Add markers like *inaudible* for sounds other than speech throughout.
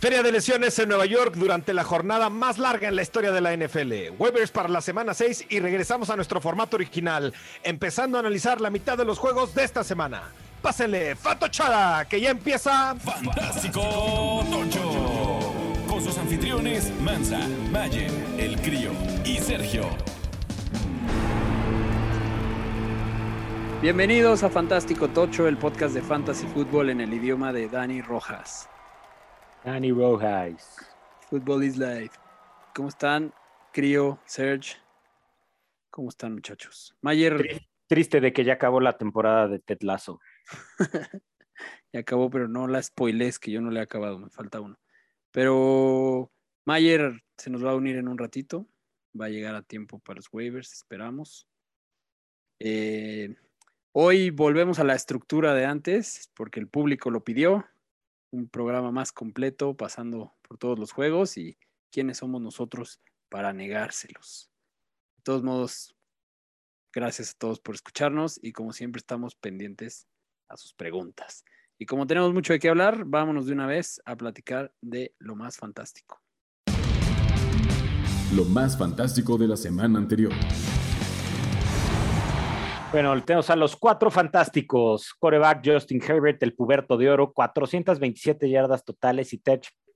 Feria de lesiones en Nueva York durante la jornada más larga en la historia de la NFL. Waivers para la semana 6 y regresamos a nuestro formato original, empezando a analizar la mitad de los juegos de esta semana. Pásenle, Fatochada, que ya empieza. Fantástico Tocho. Con sus anfitriones Mansa, Mayer, El Crío y Sergio. Bienvenidos a Fantástico Tocho, el podcast de Fantasy Football en el idioma de Dani Rojas. Dani Rojas. Football is life. ¿Cómo están, Crío, Serge? ¿Cómo están, muchachos? Mayer. Triste de que ya acabó la temporada de Ted Lasso. *laughs* ya acabó, pero no la spoilés, que yo no le he acabado, me falta uno. Pero Mayer se nos va a unir en un ratito. Va a llegar a tiempo para los waivers, esperamos. Eh, hoy volvemos a la estructura de antes, porque el público lo pidió un programa más completo, pasando por todos los juegos y quiénes somos nosotros para negárselos. De todos modos, gracias a todos por escucharnos y como siempre estamos pendientes a sus preguntas. Y como tenemos mucho de qué hablar, vámonos de una vez a platicar de lo más fantástico. Lo más fantástico de la semana anterior. Bueno, tenemos a los cuatro fantásticos. Coreback Justin Herbert, el puberto de oro, 427 yardas totales y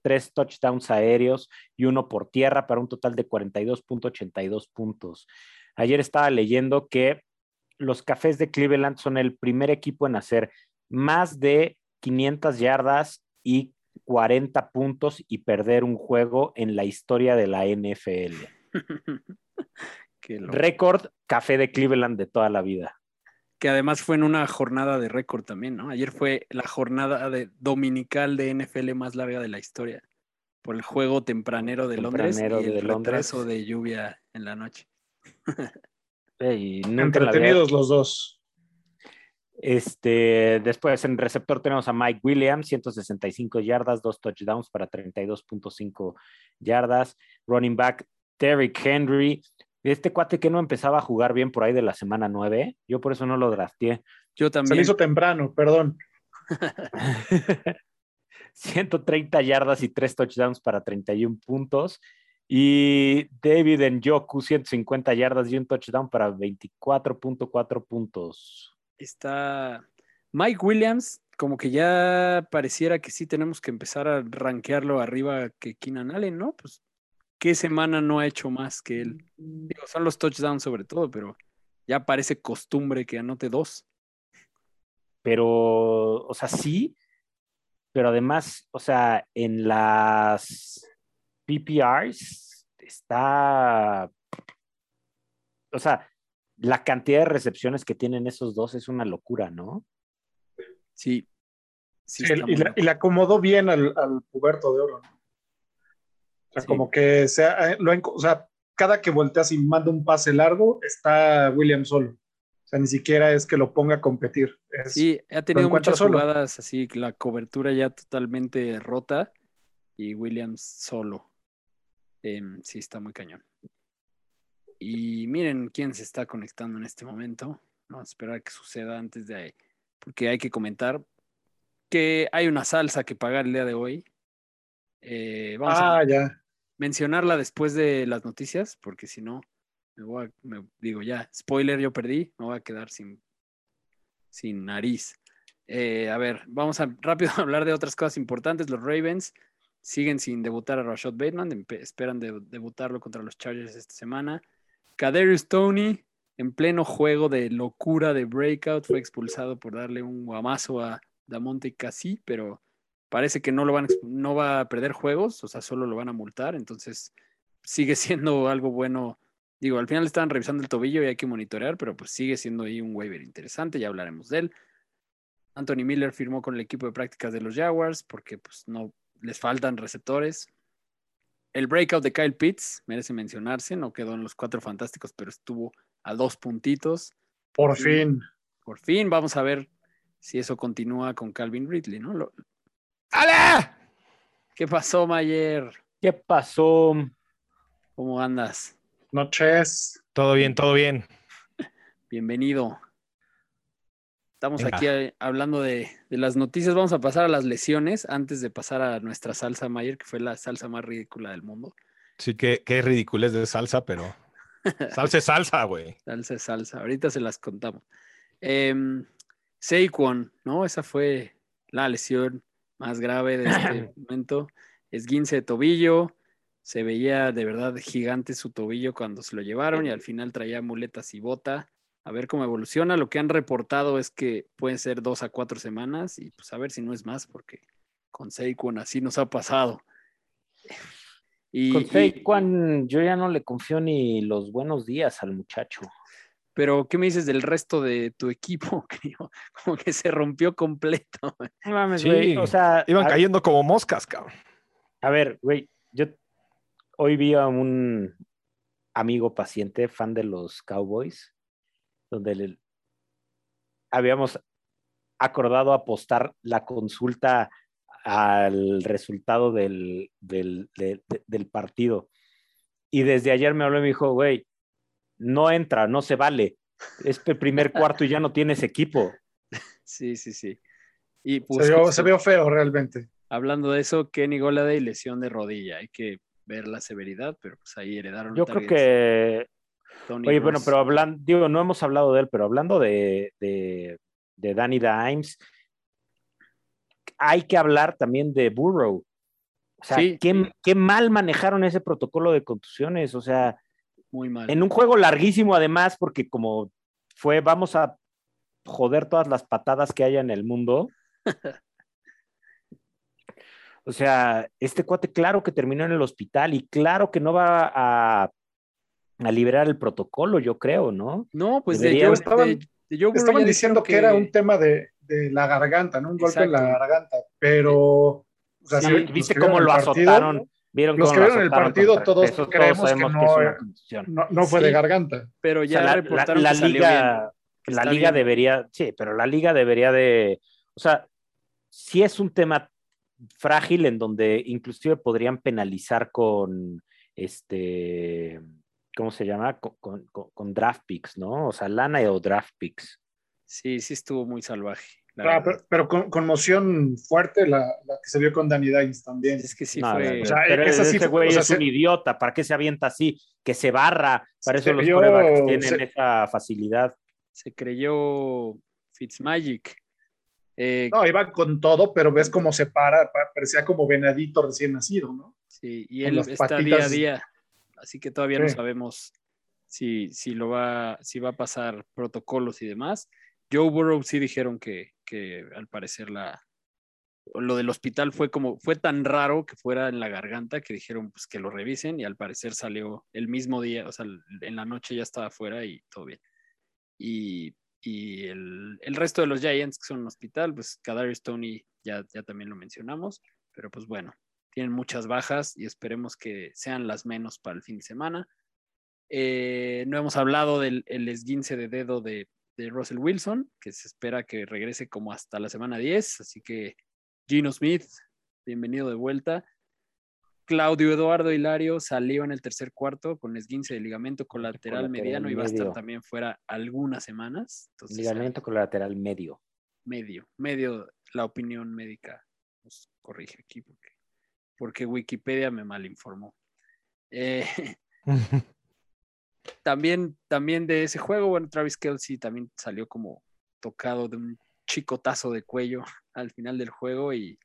tres touchdowns aéreos y uno por tierra para un total de 42.82 puntos. Ayer estaba leyendo que los Cafés de Cleveland son el primer equipo en hacer más de 500 yardas y 40 puntos y perder un juego en la historia de la NFL. *laughs* Récord Café de Cleveland de toda la vida. Que además fue en una jornada de récord también, ¿no? Ayer fue la jornada de dominical de NFL más larga de la historia. Por el juego tempranero de Londres y el de retraso de lluvia en la noche. y Entretenidos los dos. Este, después en receptor tenemos a Mike Williams, 165 yardas, dos touchdowns para 32.5 yardas. Running back Derrick Henry, este cuate que no empezaba a jugar bien por ahí de la semana 9, yo por eso no lo drafteé. Yo también. Se me hizo temprano, perdón. *laughs* 130 yardas y 3 touchdowns para 31 puntos. Y David Njoku, 150 yardas y un touchdown para 24.4 puntos. Está Mike Williams, como que ya pareciera que sí tenemos que empezar a rankearlo arriba que Keenan Allen, ¿no? Pues ¿qué semana no ha hecho más que él? Digo, son los touchdowns sobre todo, pero ya parece costumbre que anote dos. Pero, o sea, sí, pero además, o sea, en las PPRs está, o sea, la cantidad de recepciones que tienen esos dos es una locura, ¿no? Sí. sí, y, le acomodó bien al, al puberto de oro. ¿no? O sea, como que sea, eh, lo, o sea, cada que volteas y manda un pase largo, está William solo. O sea, ni siquiera es que lo ponga a competir. sí, ha tenido muchas jugadas así, la cobertura ya totalmente rota y Williams solo. Em, sí, está muy cañón. Y miren quién se está conectando en este momento. Vamos a esperar que suceda antes de ahí, porque hay que comentar que hay una salsa que pagar el día de hoy. Eh, vamos ah, ya mencionarla después de las noticias, porque si no, me voy a, me digo ya, spoiler, yo perdí, me voy a quedar sin, sin nariz. Eh, a ver, vamos a rápido a *laughs* hablar de otras cosas importantes. Los Ravens siguen sin debutar a Rashad Bateman, esperan debutarlo contra los Chargers esta semana. Kaderius Tony, en pleno juego de locura de breakout, fue expulsado por darle un guamazo a Damonte Cassi, pero parece que no, lo van, no va a perder juegos, o sea, solo lo van a multar, entonces sigue *laughs* siendo algo bueno. Digo, al final estaban revisando el tobillo y hay que monitorear, pero pues sigue siendo ahí un waiver interesante, ya hablaremos de él. Anthony Miller firmó con el equipo de prácticas de los Jaguars porque pues no les faltan receptores. El breakout de Kyle Pitts merece mencionarse, no quedó en los cuatro fantásticos, pero estuvo a dos puntitos. Por fin. Por fin, vamos a ver si eso continúa con Calvin Ridley, ¿no? Lo, ¡Ale! ¿Qué pasó, Mayer? ¿Qué pasó? ¿Cómo andas? Noches. Todo bien, todo bien. Bienvenido. Estamos aquí eh, hablando de, las noticias. Vamos a pasar a las lesiones antes de pasar a nuestra salsa Mayer, que fue la salsa más ridícula del mundo. Sí, que, qué ridículo es de salsa, pero *laughs* salsa es salsa, güey. Salsa es salsa. Ahorita se las contamos. Eh, Saquon, ¿no? Esa fue la lesión más grave de este momento. Esguince de tobillo. Se veía de verdad gigante su tobillo cuando se lo llevaron y al final traía muletas y bota a ver cómo evoluciona. Lo que han reportado es que pueden ser dos a cuatro semanas y pues a ver si no es más, porque con Saquon así nos ha pasado. Y, con Saquon yo ya no le confío ni los buenos días al muchacho. Pero, ¿qué me dices del resto de tu equipo? *laughs* Como que se rompió completo. sí, o sea, iban cayendo como moscas, cabrón. A ver, güey, yo hoy vi a un amigo paciente, fan de los Cowboys, donde habíamos acordado apostar la consulta al resultado del, del, partido. Y desde ayer me habló y me dijo, güey, no entra, no se vale. Es el primer cuarto y ya no tienes equipo. *laughs* Sí, sí, sí. Y pues, se, vio, feo realmente. Hablando de eso, Kenny Golade y lesión de rodilla. Hay que ver la severidad, pero pues ahí heredaron. Yo creo que Oye, bueno, pero hablando, digo, no hemos hablado de él, pero hablando de, de, Danny Dimes, hay que hablar también de Burrow. O sea, ¿qué, mal manejaron ese protocolo de contusiones. O sea, muy mal. En un juego larguísimo, además, porque como fue, vamos a joder todas las patadas que haya en el mundo. *laughs* o sea, este cuate, claro que terminó en el hospital y claro que no va a a liberar el protocolo, yo creo, ¿no? No, pues de, yo, estaban, estaban diciendo que... era un tema de, la garganta, ¿no? Un golpe en la garganta, pero... O sea, ¿Viste cómo lo azotaron? ¿Vieron los que vieron el partido, todos creemos que, no, no, fue de garganta. Pero ya la, la, liga, la liga debería, sí, pero la liga debería de, o sea, si es un tema frágil en donde inclusive podrían penalizar con este ¿cómo se llama? Con, draft picks, ¿no? O sea, lana o draft picks. Sí, sí estuvo muy salvaje. Ah, pero, con conmoción fuerte la, que se vio con Danny Dimes también. Es que sí fue. O sea, ese güey es un idiota. ¿Para qué se avienta así? Que se barra. Para eso los corebacks tienen esa facilidad. Se creyó Fitzmagic. Eh, no, iba con todo, pero ves cómo se para. Parecía como venadito recién nacido, ¿no? Sí, y él está día a día así que todavía no sabemos si, si, lo va, si va a pasar protocolos y demás. Joe Burrow sí dijeron que, que al parecer la, lo del hospital fue como, fue tan raro que fuera en la garganta que dijeron pues que lo revisen y al parecer salió el mismo día, o sea, en la noche ya estaba afuera y todo bien. Y, y el, el, resto de los Giants que son un hospital, pues Kadarius Tony ya, ya también lo mencionamos, pero pues bueno, tienen muchas bajas y esperemos que sean las menos para el fin de semana. Eh, no hemos hablado del el esguince de dedo de, de, Russell Wilson, que se espera que regrese como hasta la semana 10, así que Gino Smith, bienvenido de vuelta. Claudio Eduardo Hilario salió en el tercer cuarto con esguince de ligamento colateral, mediano y va a estar también fuera algunas semanas. ligamento colateral medio. Medio, medio, la opinión médica nos corrige aquí porque porque Wikipedia me malinformó. Eh, *laughs* también, también de ese juego, bueno, Travis Kelsey también salió como tocado de un chicotazo de cuello *laughs* al final del juego y,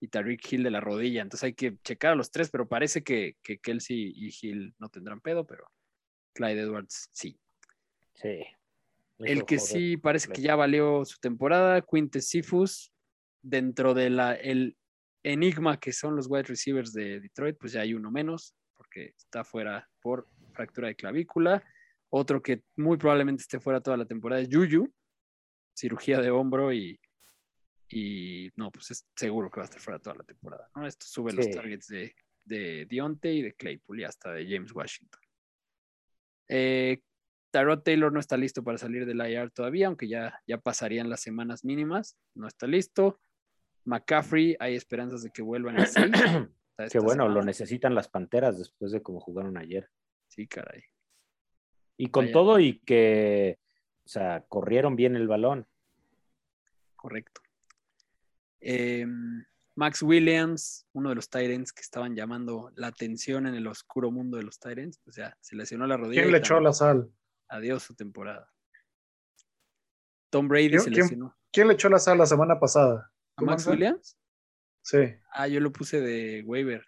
y Tariq Hill de la rodilla. Entonces hay que checar a los tres, pero parece que, que Kelsey y Hill no tendrán pedo, pero Clyde Edwards sí. Sí. El que sí parece que ya valió su temporada, Quintes Sifus, dentro de la, el enigma que son los wide receivers de Detroit, pues ya hay uno menos, porque está fuera por fractura de clavícula. Otro que muy probablemente esté fuera toda la temporada es Juju, cirugía de hombro y, y no, pues es seguro que va a estar fuera toda la temporada. ¿no? Esto sube los targets de, de Dionte y de Claypool y hasta de James Washington. Eh, Tyrod Taylor no está listo para salir del IR todavía, aunque ya, ya pasarían las semanas mínimas. No está listo. McCaffrey, hay esperanzas de que vuelvan así. *clears throat* Qué bueno, lo necesitan las Panteras después de cómo jugaron ayer. Sí, caray. Y con todo y que, o sea, corrieron bien el balón. correcto. Em, Max Williams, uno de los Tyrants que estaban llamando la atención en el oscuro mundo de los Tyrants, pues ya se lesionó la rodilla. ¿Quién le echó la sal? Adiós su temporada. Tom Brady ¿Quién- se quién- lesionó. ¿Quién le echó la sal la semana pasada? ¿A ¿Tú, Max? Williams? Sí, Ah, yo lo puse de waiver.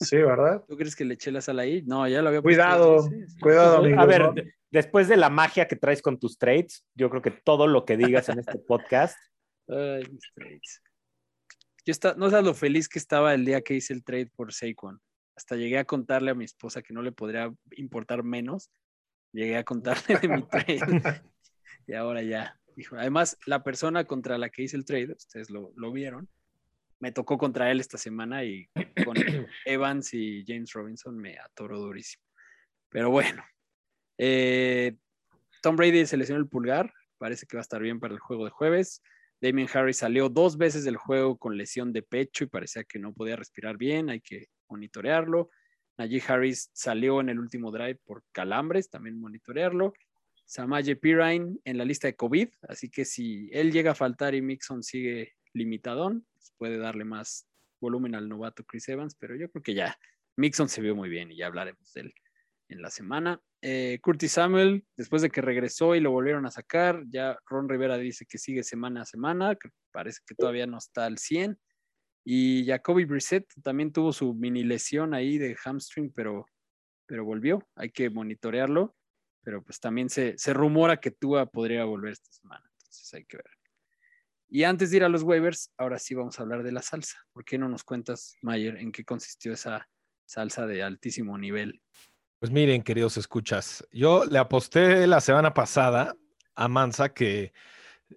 Sí, ¿verdad? ¿Tú crees que le eché la sal ahí? No, ya lo había. Cuidado, sí, sí. cuidado. A ver, después de la magia que traes con tus trades, yo creo que todo lo que digas en este podcast, Ay, mis trades. Yo está, no sabes lo feliz que estaba el día que hice el trade por Saquon. Hasta llegué a contarle a mi esposa que no le podría importar menos. Llegué a contarle de mi trade. *laughs* y ahora ya. Además, la persona contra la que hice el trade, ustedes lo, lo vieron, me tocó contra él esta semana y con *clears throat* Evans y James Robinson me atoró durísimo. Pero bueno, eh, Tom Brady se lesionó el pulgar, parece que va a estar bien para el juego de jueves. Damien Harris salió dos veces del juego con lesión de pecho y parecía que no podía respirar bien, hay que monitorearlo. Najee Harris salió en el último drive por calambres, también monitorearlo. Samaje Pirine en la lista de COVID, así que si él llega a faltar y Mixon sigue limitadón, puede darle más volumen al novato Chris Evans, pero yo creo que ya Mixon se vio muy bien y ya hablaremos de él en la semana. Eh, Curtis Samuel, después de que regresó y lo volvieron a sacar, ya Ron Rivera dice que sigue semana a semana, parece que todavía no está al 100. Y Jacoby Brissett también tuvo su mini lesión ahí de hamstring, pero, pero volvió. Hay que monitorearlo. Pero pues también se, se rumora que Tua podría volver esta semana. Entonces hay que ver. Y antes de ir a los waivers, ahora sí vamos a hablar de la salsa. ¿Por qué no nos cuentas, Mayer, en qué consistió esa salsa de altísimo nivel? Pues miren, queridos escuchas, yo le aposté la semana pasada a Mansa que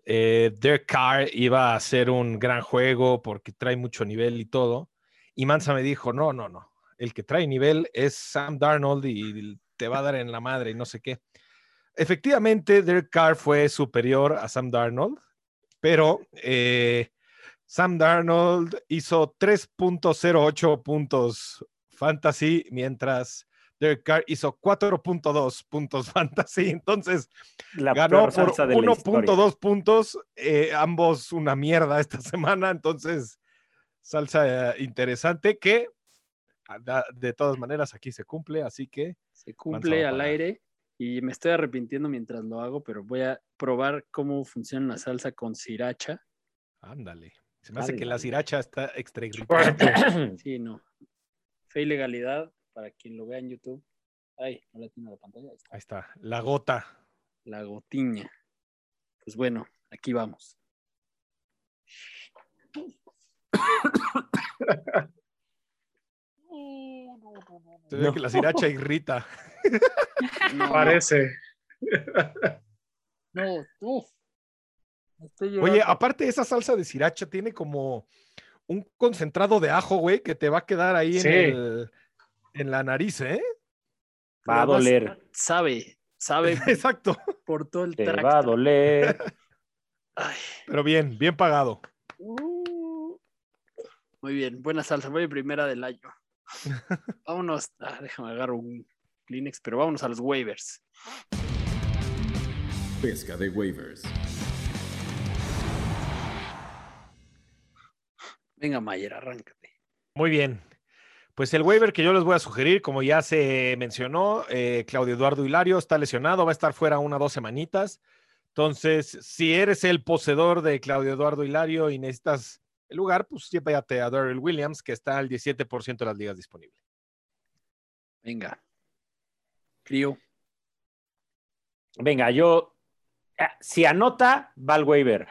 eh, Derek Carr iba a hacer un gran juego porque trae mucho nivel y todo. Y Mansa me dijo, no, no, no, el que trae nivel es Sam Darnold y te va a dar en la madre y no sé qué. Efectivamente, Derek Carr fue superior a Sam Darnold, pero eh, Sam Darnold hizo 3.08 puntos fantasy, mientras Derek Carr hizo 4.2 puntos *laughs* fantasy. Entonces, la ganó por salsa de la historia. 1.2 puntos, eh, ambos una mierda esta *laughs* semana. Entonces, salsa eh, interesante que ah, de todas maneras aquí se cumple, así que Se cumple al aire y me estoy arrepintiendo mientras lo hago, pero voy a probar cómo funciona una salsa con sriracha. ándale. Se me hace que la sriracha está extra irritante. *coughs* *coughs* Sí, no. Fe y legalidad para quien lo vea en YouTube. Ay, no la tiene la pantalla. Ahí está. Ahí está, la gota. La gotiña. Pues bueno, aquí vamos. *coughs* Se ve No. que la sriracha irrita. *laughs* No, Parece. no, uf. Oye, aparte esa salsa de sriracha tiene como un concentrado de ajo, güey, que te va a quedar ahí Sí. en, el- en la nariz, ¿eh? Va a doler, Sabe, sabe *laughs* Exacto. por todo el te tracto. va a doler. Ay. Pero bien, bien pagado. Uh. Muy bien, buena salsa. Voy primera del año. *laughs* vámonos. ah, déjame agarrar un Kleenex, pero vámonos a los waivers. Pesca de waivers. Venga, Mayer, arráncate. Muy bien. Pues el waiver que yo les voy a sugerir, como ya se mencionó, eh, Claudio Eduardo Hilario está lesionado, va a estar fuera una o dos semanitas. Entonces, si eres el poseedor de Claudio Eduardo Hilario y necesitas el lugar, pues llévate a Darrell Williams, que está al 17% de las ligas disponibles. Venga. Crío. Venga, yo. ah, Si anota, va al waiver.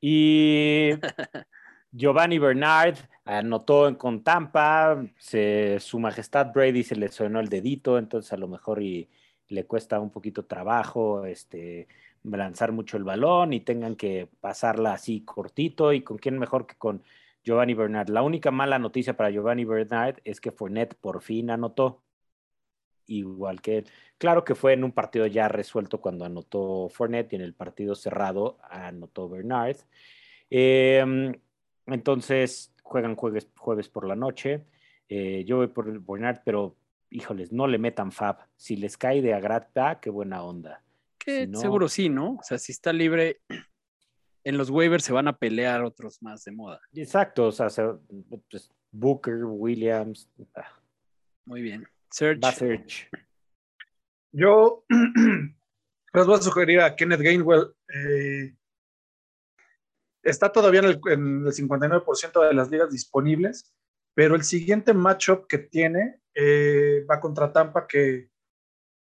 Y *laughs* Giovanni Bernard anotó en- con Tampa. se- su majestad Brady se le sonó el dedito, entonces a lo mejor y le cuesta un poquito trabajo este, lanzar mucho el balón y tengan que pasarla así cortito. ¿Y con quién mejor que con Giovanni Bernard? La única mala noticia para Giovanni Bernard es que Fournette por fin anotó. Igual que él. Claro que fue en un partido ya resuelto cuando anotó Fournette y en el partido cerrado anotó Bernard. Eh, entonces juegan jueves, jueves por la noche. Eh, yo voy por Bernard, pero híjoles, no le metan fab. Si les cae de agrata, qué buena onda. Que Si no- seguro sí, ¿no? O sea, si está libre, *clears throat* en los waivers se van a pelear otros más de moda. Exacto, o sea, pues, Booker, Williams. Ah. Muy bien. Search. Search. Yo *clears throat* les voy a sugerir a Kenneth Gainwell. Eh, está todavía en el, en el 59% de las ligas disponibles, pero el siguiente matchup que tiene eh, va contra Tampa, que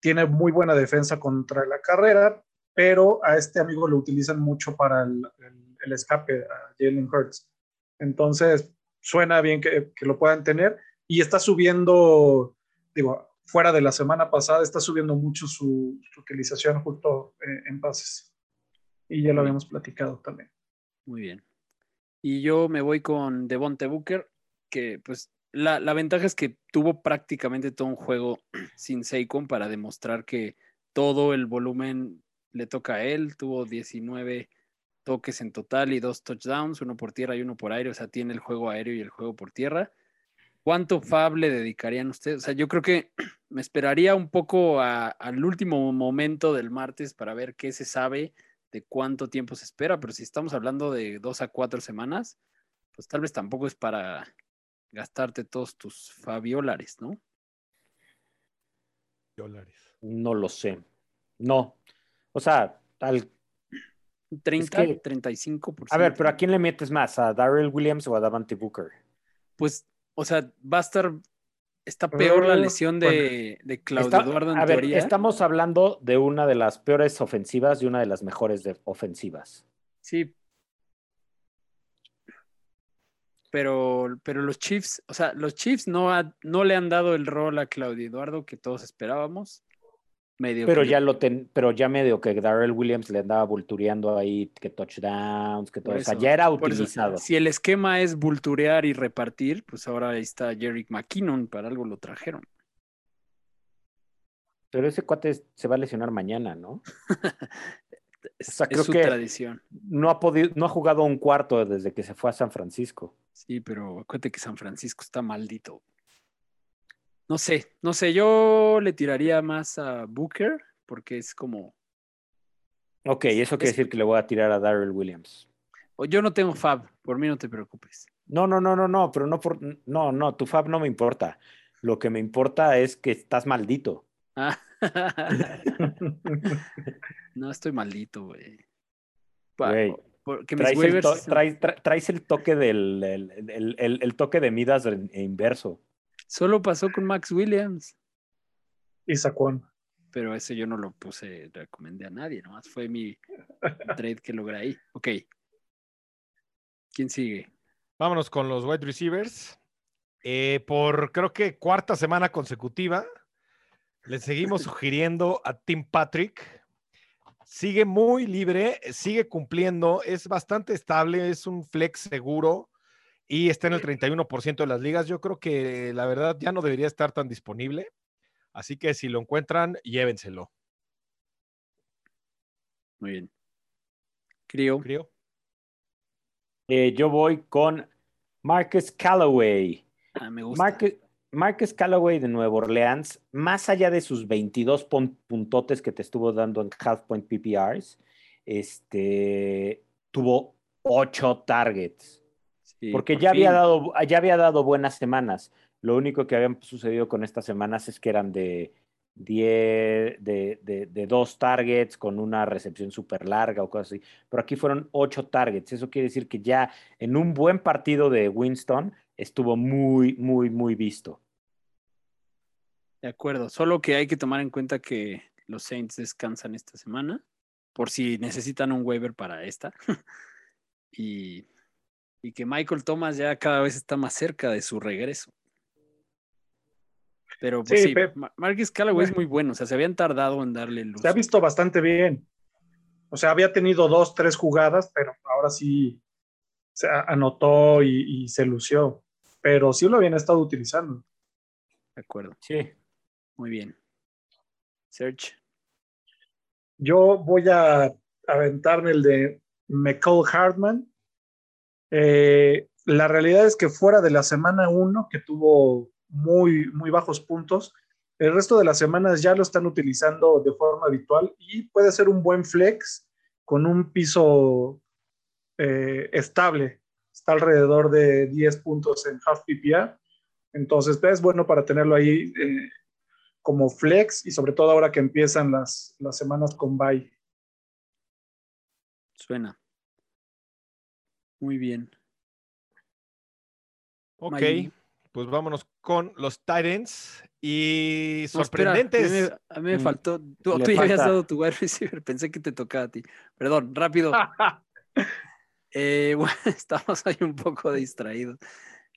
tiene muy buena defensa contra la carrera, pero a este amigo lo utilizan mucho para el, escape, a Jalen Hurts. Entonces, suena bien que, lo puedan tener y está subiendo, digo, fuera de la semana pasada, está subiendo mucho su, utilización justo eh, en pases. Y ya lo habíamos platicado también. Muy bien. Y yo me voy con Devonte Booker, que pues la, ventaja es que tuvo prácticamente todo un juego *clears throat* sin Saquon para demostrar que todo el volumen le toca a él. Tuvo 19 toques en total y dos touchdowns, uno por tierra y uno por aire. O sea, tiene el juego aéreo y el juego por tierra. ¿Cuánto Fab le dedicarían ustedes? O sea, yo creo que *clears throat* me esperaría un poco al último momento del martes para ver qué se sabe de cuánto tiempo se espera, pero si estamos hablando de dos a cuatro semanas, pues tal vez tampoco es para gastarte todos tus fabiolares, ¿no? Dólares. No lo sé. No. O sea, al 30, 35%. A ver, pero ¿a quién le metes más? ¿A Darrell Williams o a Davante Booker? Pues, o sea, va a estar Está peor la lesión de, Claudio Eduardo en a Ver, estamos hablando de una de las peores ofensivas y una de las mejores ofensivas. Sí. Pero, pero los Chiefs, o sea, los Chiefs no, no le han dado el rol a Claudio Eduardo que todos esperábamos pero ya lo pero ya medio que Darrell Williams le andaba vultureando ahí que touchdowns, que todo eso, ya era utilizado. si el esquema es vulturear y repartir, pues ahora ahí está Jerry McKinnon, para algo lo trajeron. Pero ese cuate se va a lesionar mañana, ¿no? *laughs* es, su tradición. No ha podido, no ha jugado un cuarto desde que se fue a San Francisco. Sí, pero acuérdate que San Francisco está maldito. No sé, no sé, yo le tiraría más a Booker porque es como... Ok, eso quiere decir que le voy a tirar a Darrell Williams. Yo no tengo Fab, por mí no te preocupes. No, no, no, no, no, pero no por... No, no, tu Fab no me importa. Lo que me importa es que estás maldito. Ah. *laughs* *laughs* no estoy maldito, güey. Porque traes, el toque del el, toque de Midas inverso. Solo pasó con Max Williams. Y Saquon. Pero ese yo no lo puse, recomendé a nadie, nomás fue mi trade que logré ahí. Ok. ¿Quién sigue? Vámonos con los wide receivers. Eh, por creo que cuarta semana consecutiva, le seguimos *laughs* sugiriendo a Tim Patrick. Sigue muy libre, sigue cumpliendo, es bastante estable, es un flex seguro y está en el 31% de las ligas. Yo creo que la verdad ya no debería estar tan disponible. Así que si lo encuentran, llévenselo. Muy bien. Crio. Eh, yo voy con Marcus Callaway. Ah, me gusta. Marcus, Marcus Callaway de Nueva Orleans, más allá de sus 22 puntotes que te estuvo dando en half point PPRs, este, tuvo 8 targets porque ya había, dado, ya había dado buenas semanas. Lo único que habían sucedido con estas semanas es que eran de, de, dos targets con una recepción súper larga o cosas así. Pero aquí fueron ocho targets. Eso quiere decir que ya en un buen partido de Winston estuvo muy, muy, muy visto. De acuerdo. Solo que hay que tomar en cuenta que los Saints descansan esta semana por si necesitan un waiver para esta. *laughs* y y que Michael Thomas ya cada vez está más cerca de su regreso. Pero pues, sí, Marcus Callaway es muy bueno, o sea, se habían tardado en darle luz. Se ha visto bastante bien. O sea, había tenido dos, tres jugadas, pero ahora sí se anotó y, se lució. Pero sí lo habían estado utilizando. De acuerdo. Sí. Muy bien. Search. Yo voy a aventarme el de McCall Hartman eh, la realidad es que fuera de la semana 1, que tuvo muy, muy bajos puntos, el resto de las semanas ya lo están utilizando de forma habitual y puede ser un buen flex con un piso eh, estable. Está alrededor de 10 puntos en half PPA. Entonces, es bueno para tenerlo ahí eh, como flex y sobre todo ahora que empiezan las, las semanas con bye. Suena. Muy bien. Ok, pues vámonos con los Titans y No, espera, sorprendentes. a mí me- a mí me Mm, faltó. Tú, tú ya habías dado tu wide receiver. *laughs* Pensé que te tocaba a ti. Perdón, rápido. *laughs* Eh, *laughs* bueno, estamos ahí un poco distraídos.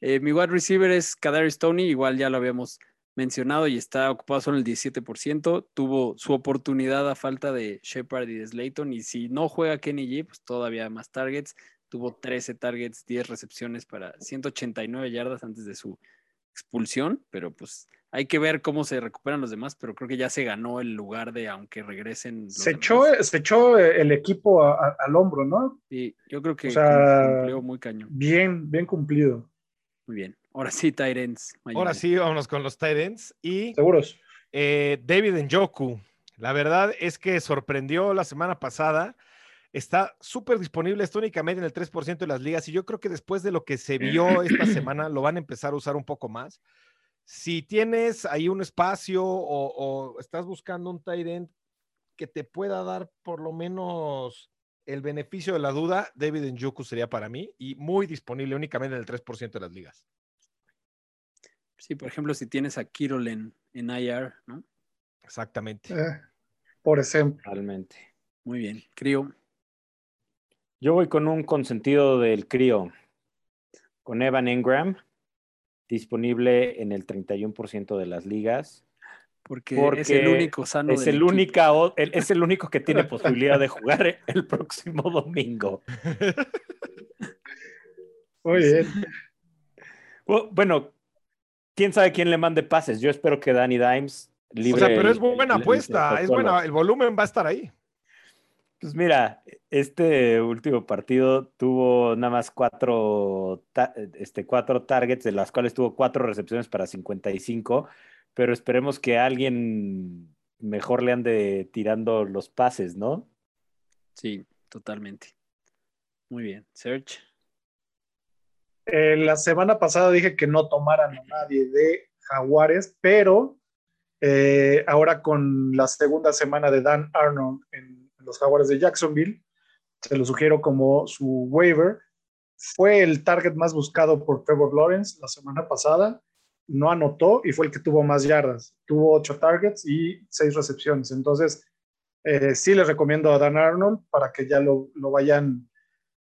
Eh, mi wide receiver es Kadarius Tony, igual ya lo habíamos mencionado y está ocupado solo el 17%. Tuvo su oportunidad a falta de Shepard y de Slayton. Y si no juega Kenny G, pues todavía más targets. Tuvo 13 targets, 10 recepciones para 189 yardas antes de su expulsión, pero pues hay que ver cómo se recuperan los demás, pero creo que ya se ganó el lugar de aunque regresen. Se demás. echó, se echó el equipo a- a- al hombro, ¿no? Sí, yo creo que O sea, cumplió muy cañón. Bien, bien cumplido. Muy bien. Ahora sí, Tyrants. Ahora sí, vámonos con los Titans y ¿Seguros? eh, David Njoku. La verdad es que sorprendió la semana pasada. Está súper disponible, está únicamente en el 3% de las ligas y yo creo que después de lo que se vio *clears throat* esta semana lo van a empezar a usar un poco más. Si tienes ahí un espacio o, o estás buscando un tight end que te pueda dar por lo menos el beneficio de la duda, David Njoku sería para mí y muy disponible únicamente en el 3% de las ligas. Sí, por ejemplo, si tienes a Kirol en, en IR, ¿no? Exactamente. Eh, por ejemplo. Totalmente. Muy bien. Crío. Yo voy con un consentido del crío, con Evan Engram, disponible en el 31% de las ligas. Porque, Porque es el único sano Es del el, única, es el único que tiene posibilidad de jugar el próximo domingo. Muy bien. Bu- Bueno, quién sabe quién le mande pases. Yo espero que Danny Dimes libre. o sea, pero es buena el- el apuesta, es buena, el volumen va a estar ahí. Pues mira, este último partido tuvo nada más cuatro, ta- este, cuatro targets, de las cuales tuvo cuatro recepciones para 55, pero esperemos que alguien mejor le ande tirando los pases, ¿no? Sí, totalmente. Muy bien. Search. Eh, la semana pasada dije que no tomaran a nadie de Jaguares, pero eh, ahora con la segunda semana de Dan Arnold en los Jaguares de Jacksonville, se lo sugiero como su waiver. Fue el target más buscado por Trevor Lawrence la semana pasada, no anotó y fue el que tuvo más yardas. Tuvo ocho targets y seis recepciones. Entonces, eh, sí les recomiendo a Dan Arnold para que ya lo, lo vayan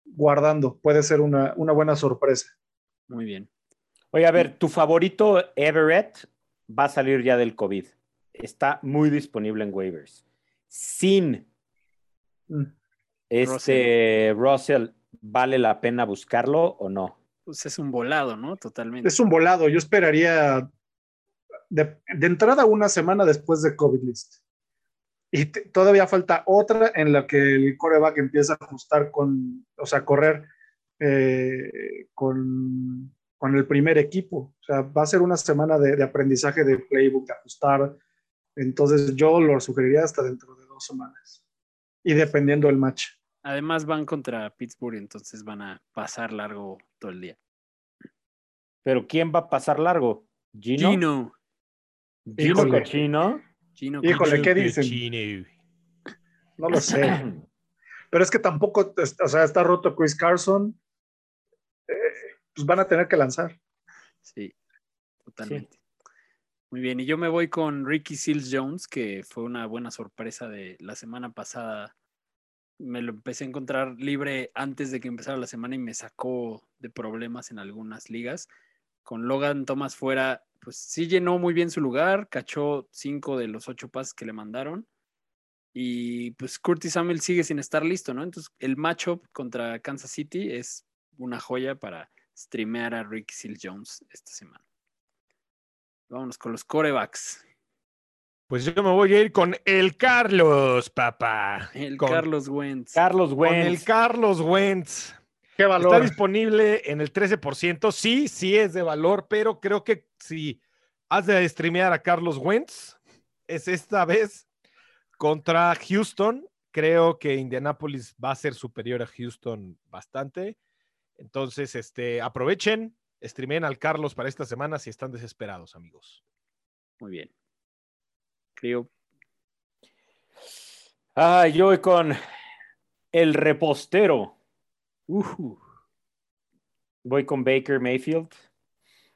guardando. Puede ser una, una buena sorpresa. Muy bien. Oye, a ver, tu favorito Everett va a salir ya del COVID. Está muy disponible en waivers. Sin Mm. este Russell, ¿vale la pena buscarlo o no? Pues es un volado, ¿no? Totalmente. Es un volado. Yo esperaría de, de entrada una semana después de COVID list. Y te- todavía falta otra en la que el coreback empieza a ajustar con, o sea, correr eh, con, con el primer equipo. O sea, va a ser una semana de, de aprendizaje de playbook, de ajustar. Entonces yo lo sugeriría hasta dentro de dos semanas. Y dependiendo del match. Además van contra Pittsburgh, entonces van a pasar largo todo el día. Pero ¿quién va a pasar largo? ¿Gino? Gino. Gino Híjole. Cochino. Gino. Híjole, ¿qué dicen? Chino. No lo sé. *clears throat* Pero es que tampoco, o sea, está roto Chris Carson. Eh, pues van a tener que lanzar. Sí, totalmente. Muy bien, y yo me voy con Ricky Seals Jones, que fue una buena sorpresa de la semana pasada. Me lo empecé a encontrar libre antes de que empezara la semana y me sacó de problemas en algunas ligas. Con Logan Thomas fuera, pues sí llenó muy bien su lugar, cachó cinco de los ocho pases que le mandaron. Y pues Curtis Samuel sigue sin estar listo, ¿no? Entonces el matchup contra Kansas City es una joya para streamear a Ricky Seals Jones esta semana. Vámonos con los corebacks. Pues yo me voy a ir con el Carlos, papá. El con, Carlos Wentz. Carlos con Wentz. el Carlos Wentz. Qué Está valor. disponible en el 13%. Sí, sí es de valor, pero creo que si has de streamear a Carlos Wentz, es esta vez contra Houston, creo que Indianapolis va a ser superior a Houston bastante. Entonces, este, aprovechen, streamen al Carlos para esta semana si están desesperados, amigos. Muy bien. Creo. Ah, yo voy con el repostero. Uh, Voy con Baker Mayfield.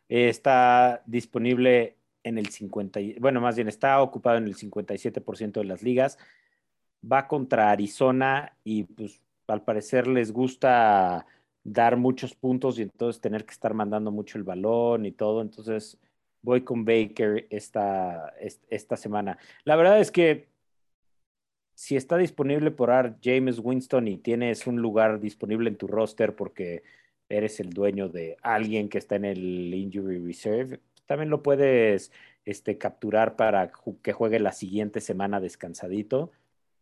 Eh, está disponible en el 50, y- bueno, más bien está ocupado en el 57% de las ligas. Va contra Arizona y pues al parecer les gusta dar muchos puntos y entonces tener que estar mandando mucho el balón y todo. Entonces voy con Baker esta, est- esta semana. La verdad es que si está disponible por Ar- James Winston y tienes un lugar disponible en tu roster porque eres el dueño de alguien que está en el Injury Reserve, también lo puedes este, capturar para que juegue la siguiente semana descansadito.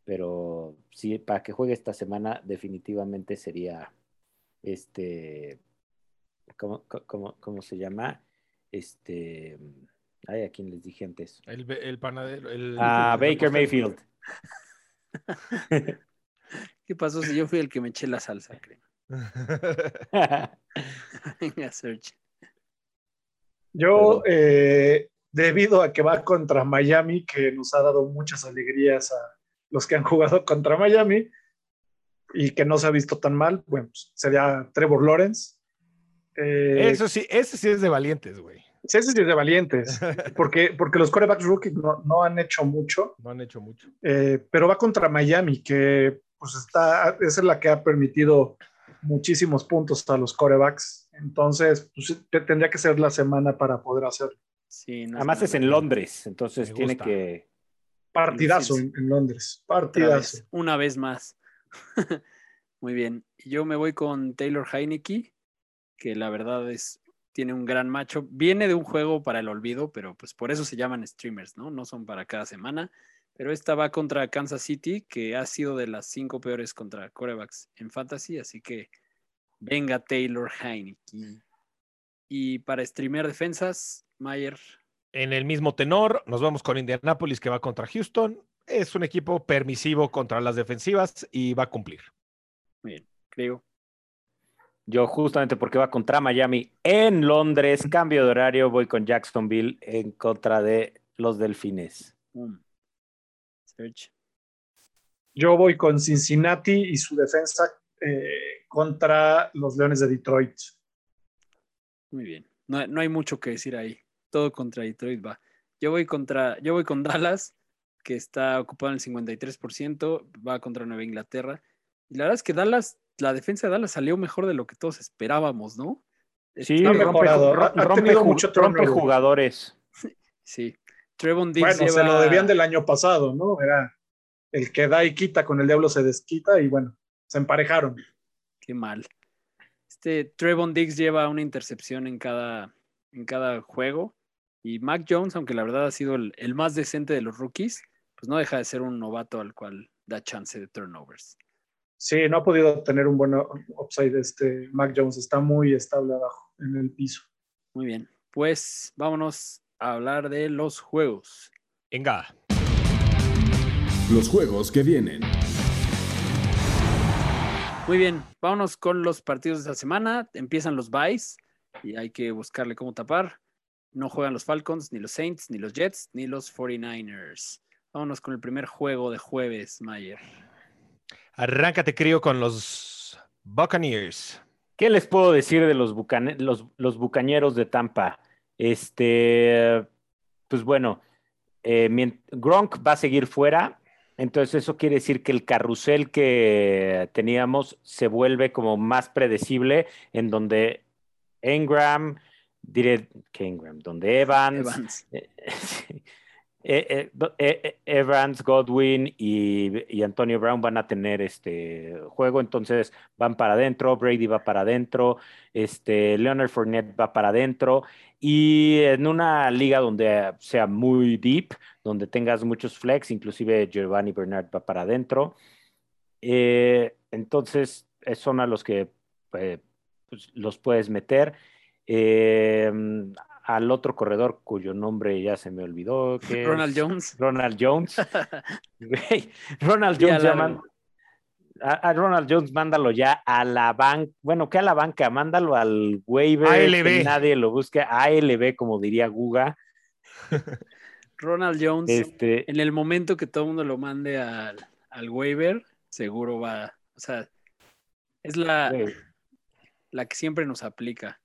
Pero sí, para que juegue esta semana, definitivamente sería este. ¿Cómo, cómo, cómo se llama? Este. Ay, ¿a quién les dije antes? El, panadero. El, A el Baker. Mayfield. *laughs* ¿Qué pasó si yo fui el que me eché la salsa, crema? *laughs* *laughs* Venga, Serge. Yo, eh, debido a que va contra Miami, que nos ha dado muchas alegrías a los que han jugado contra Miami y que no se ha visto tan mal, bueno, pues, sería Trevor Lawrence. Eh, Eso sí, ese sí es de valientes, güey. sí, ese sí es de valientes, *laughs* porque, porque los quarterbacks rookies no, no han hecho mucho, No han hecho mucho. eh, pero va contra Miami, que pues está, esa es la que ha permitido muchísimos puntos a los corebacks. Entonces, pues, tendría que ser la semana para poder hacerlo. Sí, no Además es en Londres, entonces tiene que. Partidazo en, en Londres, Otra partidazo. vez, una vez más. *laughs* Muy bien. Yo me voy con Taylor Heineke, que la verdad es tiene un gran macho. Viene de un juego para el olvido, pero pues por eso se llaman streamers, ¿no? No son para cada semana. Pero esta va contra Kansas City, que ha sido de las cinco peores contra corebacks en fantasy, así que venga Taylor Heineke. Y para streamear defensas, Mayer, En el mismo tenor, nos vamos con Indianapolis que va contra Houston. Es un equipo permisivo contra las defensivas y va a cumplir. muy bien, creo. Yo, justamente porque va contra Miami en Londres, cambio de horario, voy con Jacksonville en contra de los Delfines. Serge. Yo voy con Cincinnati y su defensa eh, contra los Leones de Detroit. Muy bien. No, no hay mucho que decir ahí. Todo contra Detroit va. Yo voy contra, yo voy con Dallas, que está ocupado en el 53%, va contra Nueva Inglaterra. Y la verdad es que Dallas, la defensa de Dallas salió mejor de lo que todos esperábamos, ¿no? Sí, rompe, Ha- ha rompe mucho jugadores. *laughs* Sí. Trevon Diggs Bueno, se lo debían del año pasado, ¿no? Era el que da y quita, con el diablo se desquita y bueno, se emparejaron. Qué mal. Este Trevon Diggs lleva una intercepción en cada, en cada juego. Y Mac Jones, aunque la verdad ha sido el, el más decente de los rookies, pues no deja de ser un novato al cual da chance de turnovers. Sí, no ha podido tener un buen upside este Mac Jones, está muy estable abajo en el piso. Muy bien. Pues vámonos a hablar de los juegos. Venga. Los juegos que vienen. Muy bien, vámonos con los partidos de esta semana. Empiezan los buys y hay que buscarle cómo tapar. No juegan los Falcons, ni los Saints, ni los Jets, ni los 49ers. Vámonos con el primer juego de jueves, Mayer. Arráncate, crío, con los Buccaneers. ¿Qué les puedo decir de los, bucane- los, los bucañeros de Tampa? Este, pues bueno, eh, Gronk va a seguir fuera, entonces eso quiere decir que el carrusel que teníamos se vuelve como más predecible, en donde Engram, diré que Engram, donde Evans, Evans. *laughs* eh. Eh, eh, Evans, Godwin y, Antonio Brown van a tener este juego, entonces van para adentro, Brady va para adentro, este, Leonard Fournette va para adentro, y en una liga donde sea muy deep, donde tengas muchos flex, inclusive Giovanni Bernard va para adentro, entonces son a los que pues, los puedes meter. Al otro corredor cuyo nombre ya se me olvidó. Que Ronald Jones. Ronald Jones. *laughs* Ronald Jones a, Ronald Jones, mándalo ya a la banca. Bueno, que a la banca, mándalo al waiver. ALB. nadie lo busque. ALB, como diría Guga. *laughs* Ronald Jones, este... en el momento que todo el mundo lo mande al, al waiver, seguro va. O sea, es la, la que siempre nos aplica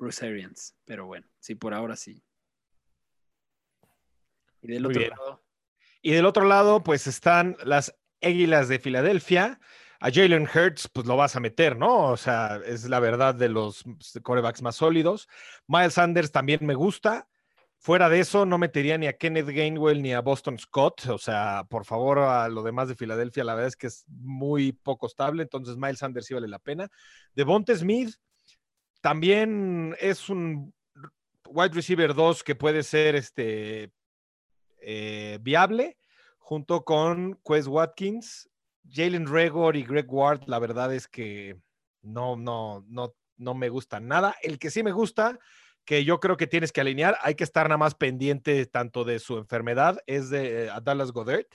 Bruce Arians. Pero bueno, sí, por ahora sí. Y del otro lado. Y del otro lado, pues están las Águilas de Filadelfia. A Jalen Hurts, pues lo vas a meter, ¿no? O sea, es la verdad de los corebacks más sólidos. Miles Sanders también me gusta. Fuera de eso, no metería ni a Kenneth Gainwell ni a Boston Scott. O sea, por favor, a lo demás de Filadelfia, la verdad es que es muy poco estable. Entonces, Miles Sanders sí vale la pena. Devonte Smith también es un wide receiver 2 que puede ser este, eh, viable junto con Quest Watkins, Jalen Regor y Greg Ward, la verdad es que no, no, no, no me gustan nada. El que sí me gusta, que yo creo que tienes que alinear, hay que estar nada más pendiente tanto de su enfermedad, es de eh, Dallas Goddard.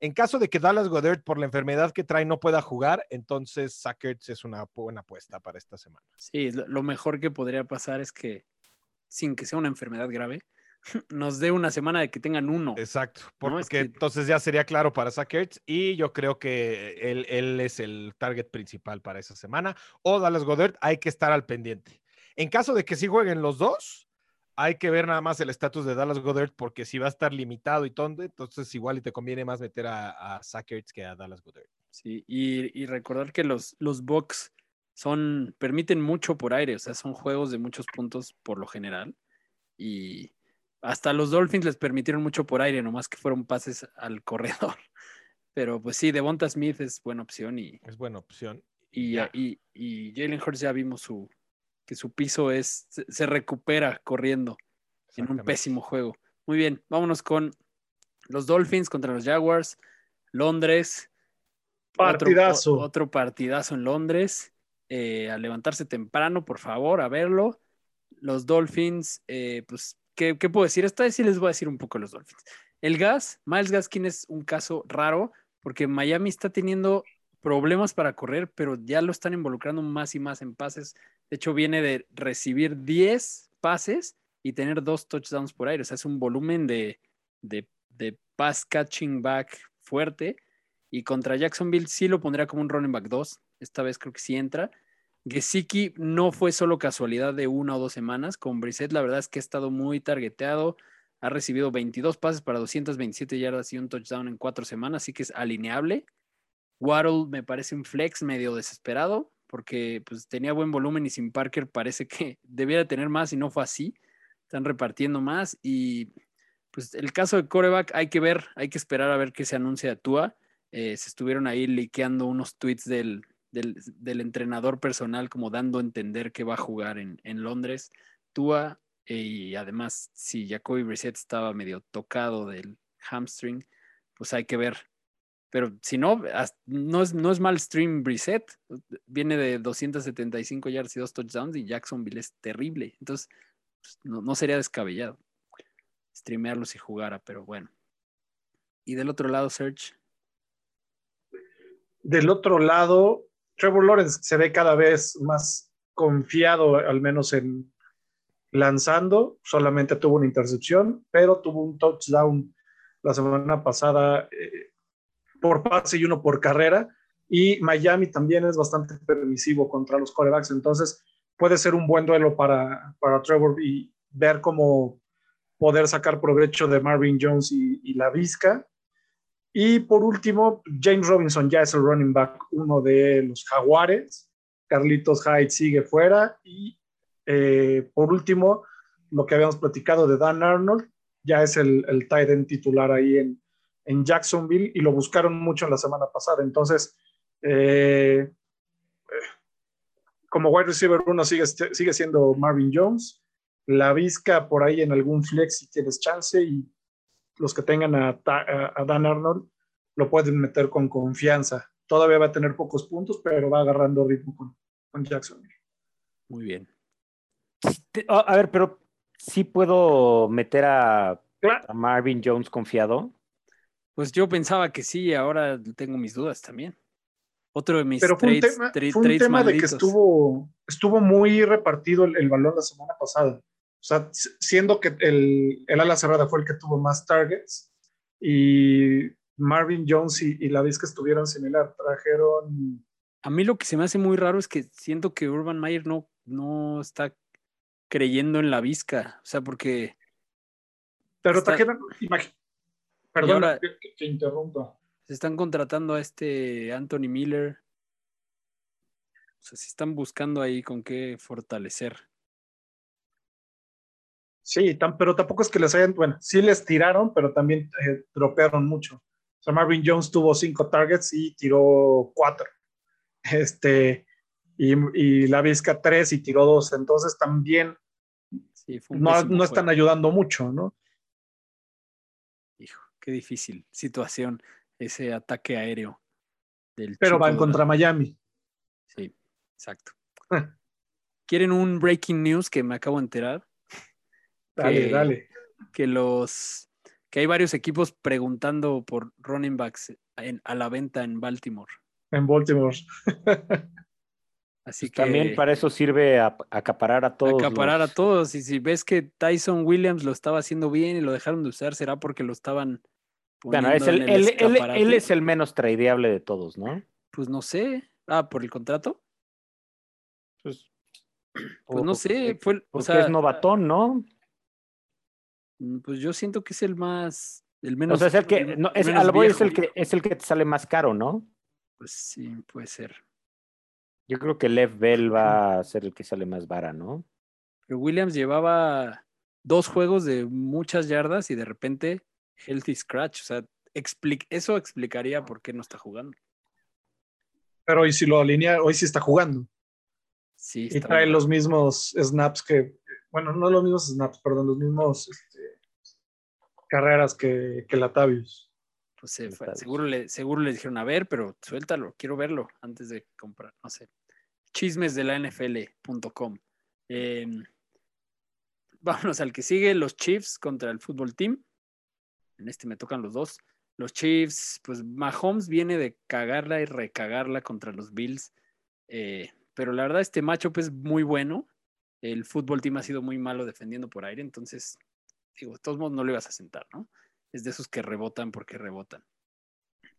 En caso de que Dallas Goddard, por la enfermedad que trae, no pueda jugar, entonces Sackers es una buena apuesta para esta semana. Sí, lo mejor que podría pasar es que, sin que sea una enfermedad grave, *laughs* nos dé una semana de que tengan uno. Exacto, porque entonces ya sería claro para Sackers y yo creo que él, él, es el target principal para esa semana. O Dallas Goddard, hay que estar al pendiente. En caso de que sí jueguen los dos, hay que ver nada más el estatus de Dallas Goddard porque si va a estar limitado y todo, entonces igual y te conviene más meter a, a Sackers que a Dallas Goddard. Sí, y, y recordar que los, los Bucks son, permiten mucho por aire, o sea, son juegos de muchos puntos por lo general. Y, hasta los Dolphins les permitieron mucho por aire, nomás que fueron pases al corredor. *laughs* Pero pues sí, Devonta Smith es buena opción y. Es buena opción. Y, y, y, Jalen Hurts ya vimos su, que su piso es, se, recupera corriendo en un pésimo juego. Muy bien, vámonos con los Dolphins contra los Jaguars, Londres. Partidazo. Otro, partidazo en Londres. Eh, a levantarse temprano, por favor, a verlo. Los Dolphins, eh, pues ¿qué, puedo decir? Esta vez sí les voy a decir un poco los Dolphins. El gas, Miles Gaskin es un caso raro porque Miami está teniendo problemas para correr, pero ya lo están involucrando más y más en pases. De hecho, viene de recibir 10 pases y tener dos touchdowns por aire. O sea, es un volumen de, de, de pass catching back fuerte. Y contra Jacksonville sí lo pondría como un running back 2. Esta vez creo que sí entra. Gesicki no fue solo casualidad de una o dos semanas. Con Brissett, la verdad es que ha estado muy targeteado. Ha recibido 22 pases para 227 yardas y un touchdown en cuatro semanas, así que es alineable. Waddle me parece un flex medio desesperado porque pues, tenía buen volumen y sin Parker parece que debiera tener más y no fue así. Están repartiendo más y pues el caso de coreback hay que ver, hay que esperar a ver qué se anuncia Tua. Eh, se estuvieron ahí liqueando unos tweets del, del, entrenador personal como dando a entender que va a jugar en, Londres. Tua, y además si Jacoby Brissett estaba medio tocado del hamstring, pues hay que ver. Pero si no, no es, no es mal stream Brissett. Viene de 275 yards y dos touchdowns y Jacksonville es terrible. Entonces, pues, no, no sería descabellado streamearlo si jugara, pero bueno. Y del otro lado, Serge. Del otro lado, Trevor Lawrence se ve cada vez más confiado, al menos en lanzando. Solamente tuvo una intercepción, pero tuvo un touchdown la semana pasada eh, por pase y uno por carrera. Y Miami también es bastante permisivo contra los corebacks. Entonces puede ser un buen duelo para, para Trevor y ver cómo poder sacar provecho de Marvin Jones y, la Vizca. Y por último, James Robinson ya es el running back, uno de los Jaguares. Carlitos Hyde sigue fuera. Y eh, por último, lo que habíamos platicado de Dan Arnold, ya es el, el tight end titular ahí en, en, Jacksonville y lo buscaron mucho en la semana pasada. Entonces, eh, como wide receiver uno sigue, sigue siendo Marvin Jones. La Vizca por ahí en algún flex si tienes chance y los que tengan a, Dan Arnold lo pueden meter con confianza. Todavía va a tener pocos puntos, pero va agarrando ritmo con, con Jackson. Muy bien. A ver, pero sí puedo meter a, Claro. a Marvin Jones confiado. Pues yo pensaba que sí, ahora tengo mis dudas también. Otro de mis Pero fue un trades, tema, tra- fue un tema de que estuvo, estuvo muy repartido el, el balón la semana pasada. O sea, siendo que el, el ala cerrada fue el que tuvo más targets y Marvin Jones y, y la Vizca estuvieron similar. Trajeron. A mí lo que se me hace muy raro es que siento que Urban Meyer no, no está creyendo en la Vizca. O sea, porque Pero Está- trajeron. imagi- Perdón ahora- que, que- interrumpa. se están contratando a este Anthony Miller. O sea, si están buscando ahí con qué fortalecer. Sí, pero tampoco es que les hayan. Bueno, sí les tiraron, pero también eh, dropearon mucho. O sea, Marvin Jones tuvo cinco targets y tiró cuatro. Este. Y, y la Vizca tres y tiró dos. Entonces también Sí, no, no están ayudando mucho, ¿no? Qué difícil situación ese ataque aéreo del Pero van contra Miami. Sí, exacto. Ah. ¿Quieren un breaking news que me acabo de enterar? *laughs* Dale, Que- dale. Que los que hay varios equipos preguntando por running backs en- a la venta en Baltimore. En Baltimore. *laughs* Así Pues que También para eso sirve a- acaparar a todos. acaparar los- a todos. Y si ves que Tyson Williams lo estaba haciendo bien y lo dejaron de usar, será porque lo estaban Bueno, es el- él, él- escaparate? él es el menos tradeable de todos, ¿no? Pues no sé. Ah, por el contrato. Pues, Pues no sé. Fue, el- o Porque sea, es novatón, ¿no? Mm, Pues yo siento que es el más, el menos. O sea, es el que, no, es, menos a lo voy, es el que es el que te sale más caro, ¿no? Pues sí, puede ser. Yo creo que Lev Bell va a ser el que sale más vara, ¿no? Pero Williams llevaba dos juegos de muchas yardas y de repente healthy scratch. O sea, expli- eso explicaría por qué no está jugando. Pero hoy sí lo alinea, hoy sí está jugando. Sí, Y está trae muy los mismos snaps que, bueno, no los mismos snaps, perdón, los mismos este, carreras que, que Latavius. Pues se fue. Está seguro, le, seguro le dijeron, a ver, pero suéltalo, quiero verlo antes de comprar. No sé. Chismes de la NFL.com. Eh, *laughs* vámonos al que sigue, los Chiefs contra el fútbol team. En este me tocan los dos. Los Chiefs, pues Mahomes viene de cagarla y recagarla contra los Bills. Eh, pero la verdad, este matchup es muy bueno. El fútbol team ha sido muy malo defendiendo por aire, entonces, digo, de todos modos no lo ibas a sentar, ¿no? Es de esos que rebotan porque rebotan.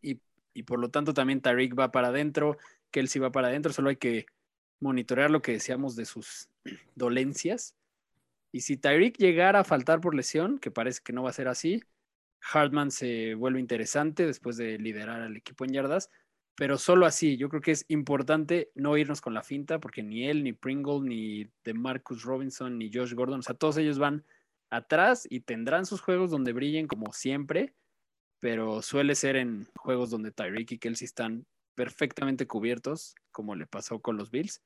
Y, y por lo tanto también Tariq va para adentro, Kelsey va para adentro, solo hay que monitorear lo que decíamos de sus *clears throat* dolencias. Y si Tyreek llegara a faltar por lesión, que parece que no va a ser así, Hartman se vuelve interesante después de liderar al equipo en yardas, pero solo así. Yo creo que es importante no irnos con la finta, porque ni él, ni Pringle, ni de Marcus Robinson, ni Josh Gordon, o sea, todos ellos van atrás y tendrán sus juegos donde brillen como siempre, pero suele ser en juegos donde Tyreek y Kelsey están perfectamente cubiertos, como le pasó con los Bills.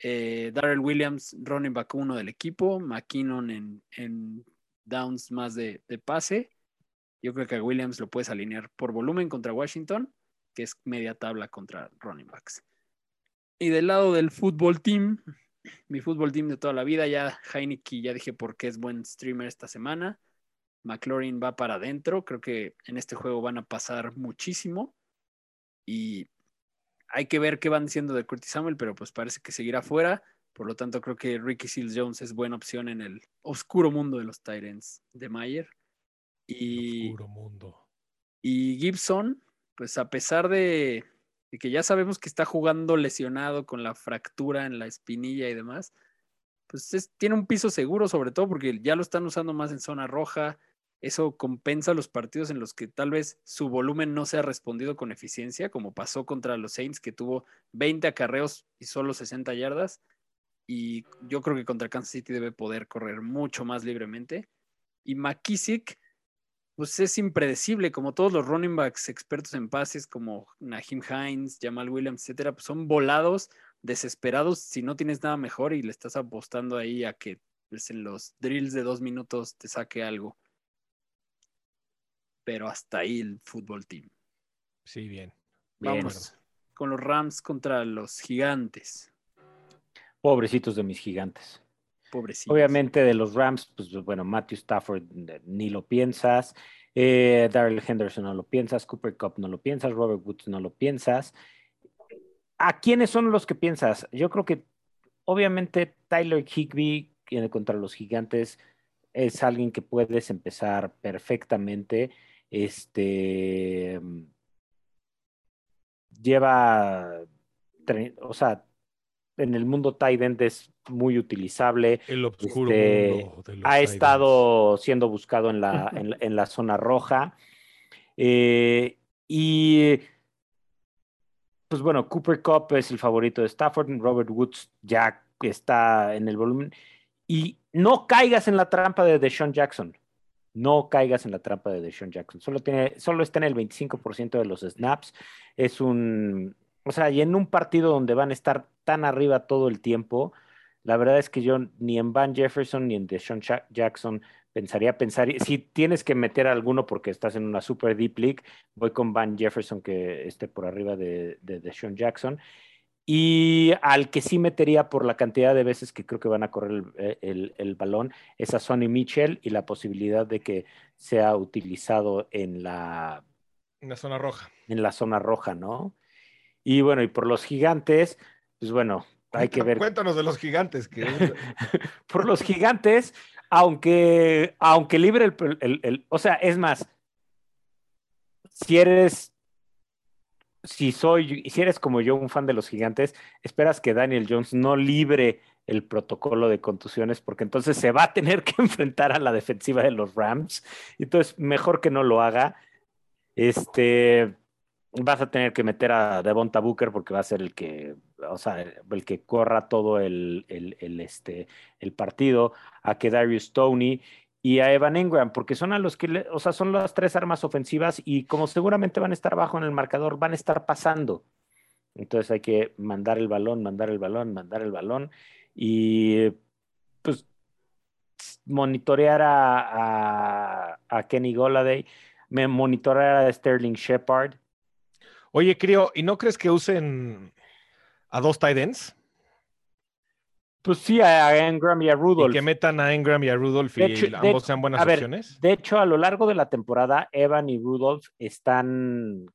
Eh, Darrell Williams, running back uno del equipo, McKinnon en, downs más de pase. Yo creo que a Williams lo puedes alinear por volumen contra Washington, que es media tabla contra running backs. Y del lado del fútbol team, mi fútbol team de toda la vida, ya Heineke, ya dije por qué es buen streamer esta semana. McLaurin va para adentro, creo que en este juego van a pasar muchísimo. Y hay que ver qué van diciendo de Curtis Samuel, pero pues parece que seguirá fuera. Por lo tanto, creo que Ricky Seals Jones es buena opción en el oscuro mundo de los Tyrants de Mayer. Y, Oscuro mundo. y Gibson, pues a pesar de, de que ya sabemos que está jugando lesionado con la fractura en la espinilla y demás, pues es- tiene un piso seguro, sobre todo porque ya lo están usando más en zona roja. Eso compensa los partidos en los que tal vez su volumen no se ha respondido con eficiencia, como pasó contra los Saints, que tuvo 20 acarreos y solo 60 yardas. Y yo creo que contra Kansas City debe poder correr mucho más libremente. Y McKissick, pues es impredecible, como todos los running backs expertos en pases, como Naheem Hines, Jamal Williams, etcétera, pues son volados, desesperados si no tienes nada mejor y le estás apostando ahí a que pues, en los drills de dos minutos te saque algo. Pero hasta ahí el fútbol team. Sí, bien. Bien. Vamos con los Rams contra los Gigantes. Pobrecitos de mis gigantes. Pobrecito. Obviamente de los Rams, pues bueno, Matthew Stafford eh, ni lo piensas. Eh, Daryl Henderson no lo piensas, Cooper Cup no lo piensas, Robert Woods no lo piensas. ¿A quiénes son los que piensas? Yo creo que obviamente Tyler Higby contra los gigantes es alguien que puedes empezar perfectamente. Este lleva, o sea, en el mundo tight end es muy utilizable. El oscuro Este, mundo de los ha estado siendo buscado en la, en, la- en la zona roja. Eh, y pues bueno, Cooper Cup es el favorito de Stafford, Robert Woods ya está en el volumen. Y no caigas en la trampa de Deshaun Jackson. No caigas en la trampa de Deshaun Jackson. Solo, tiene, solo está en el 25% de los snaps. Es un. O sea, y en un partido donde van a estar tan arriba todo el tiempo, la verdad es que yo ni en Van Jefferson ni en Deshaun Ja- Jackson pensaría pensar. Si tienes que meter a alguno porque estás en una super deep league, voy con Van Jefferson que esté por arriba de, de Deshaun Jackson. Y al que sí metería por la cantidad de veces que creo que van a correr el, eh, el- el balón es a Sonny Mitchell y la posibilidad de que sea utilizado en la, En la zona roja. en la zona roja, ¿no? Y bueno, y por los gigantes, pues bueno, hay que ver. Cuéntanos de los gigantes. Que *laughs* Por los gigantes, aunque, aunque libre el, el- el- O sea, es más, si eres. Si soy, si eres como yo un fan de los gigantes, esperas que Daniel Jones no libre el protocolo de contusiones, porque entonces se va a tener que *laughs* enfrentar a la defensiva de los Rams. Entonces, mejor que no lo haga. Este, vas a tener que meter a Devonta Booker porque va a ser el que, o sea, el que corra todo el, el, este, el partido, a que Darius Tony y a Evan Ingram, porque son a los que, o sea, son las tres armas ofensivas y como seguramente van a estar bajo en el marcador, van a estar pasando. Entonces hay que mandar el balón, mandar el balón, mandar el balón y pues monitorear a, a, a Kenny Goladay, monitorear a Sterling Shepard. Oye, Crio, ¿y no crees que usen a dos tight ends? Pues sí, a Ingram y a Y Rudolph. que metan a Ingram y a Rudolph y De hecho- de ambos hecho, sean buenas ver, opciones. De hecho, a lo largo de la temporada, Evan y Rudolph están,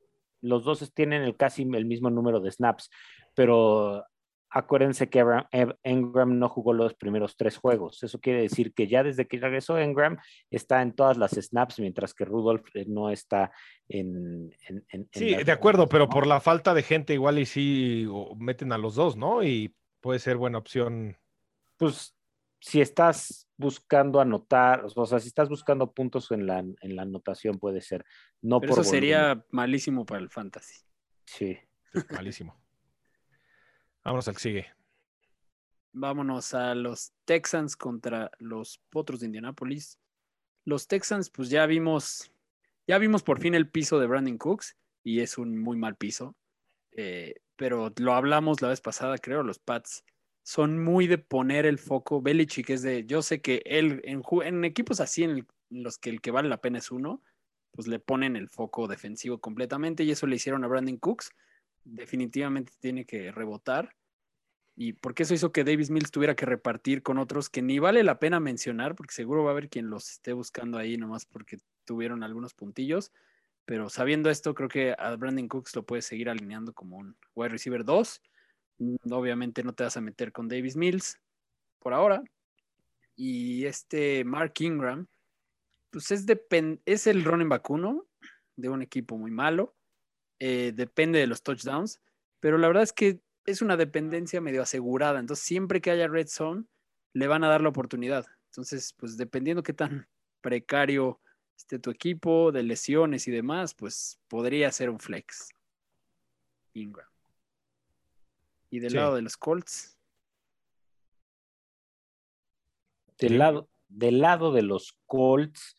los dos tienen el casi el mismo número de snaps, pero acuérdense que Ingram no jugó los primeros tres juegos. Eso quiere decir que ya desde que regresó Ingram está en todas las snaps, mientras que Rudolph eh, no está en... en- en- en Sí, de acuerdo, pero por la falta de gente igual y sí meten a los dos, ¿no? Y puede ser buena opción. Pues si estás buscando anotar, o sea, si estás buscando puntos en la, en la anotación puede ser. No Pero por eso volumen. sería malísimo para el fantasy. Sí. Malísimo. Vámonos al que sigue. Vámonos a los Texans contra los Potros de Indianápolis. Los Texans, pues ya vimos, ya vimos por fin el piso de Brandon Cooks y es un muy mal piso. Eh, pero lo hablamos la vez pasada, creo, los Pats son muy de poner el foco. Belichick es de, yo sé que él, en, equipos así en, en los que el que vale la pena es uno, pues le ponen el foco defensivo completamente y eso le hicieron a Brandon Cooks. Definitivamente tiene que rebotar. Y porque eso hizo que Davis Mills tuviera que repartir con otros que ni vale la pena mencionar, porque seguro va a haber quien los esté buscando ahí nomás porque tuvieron algunos puntillos. Pero sabiendo esto, creo que a Brandon Cooks lo puedes seguir alineando como un wide receiver 2. Mm, Obviamente no te vas a meter con Davis Mills por ahora. Y este Mark Ingram, pues es, es el running back uno de un equipo muy malo. Eh, depende de los touchdowns, pero la verdad es que es una dependencia medio asegurada. Entonces, siempre que haya red zone, le van a dar la oportunidad. Entonces, pues dependiendo qué tan *laughs* precario esté tu equipo, de lesiones y demás, pues podría ser un flex. Ingram. Y del Sí. lado de los Colts, Del lado, del lado de los Colts,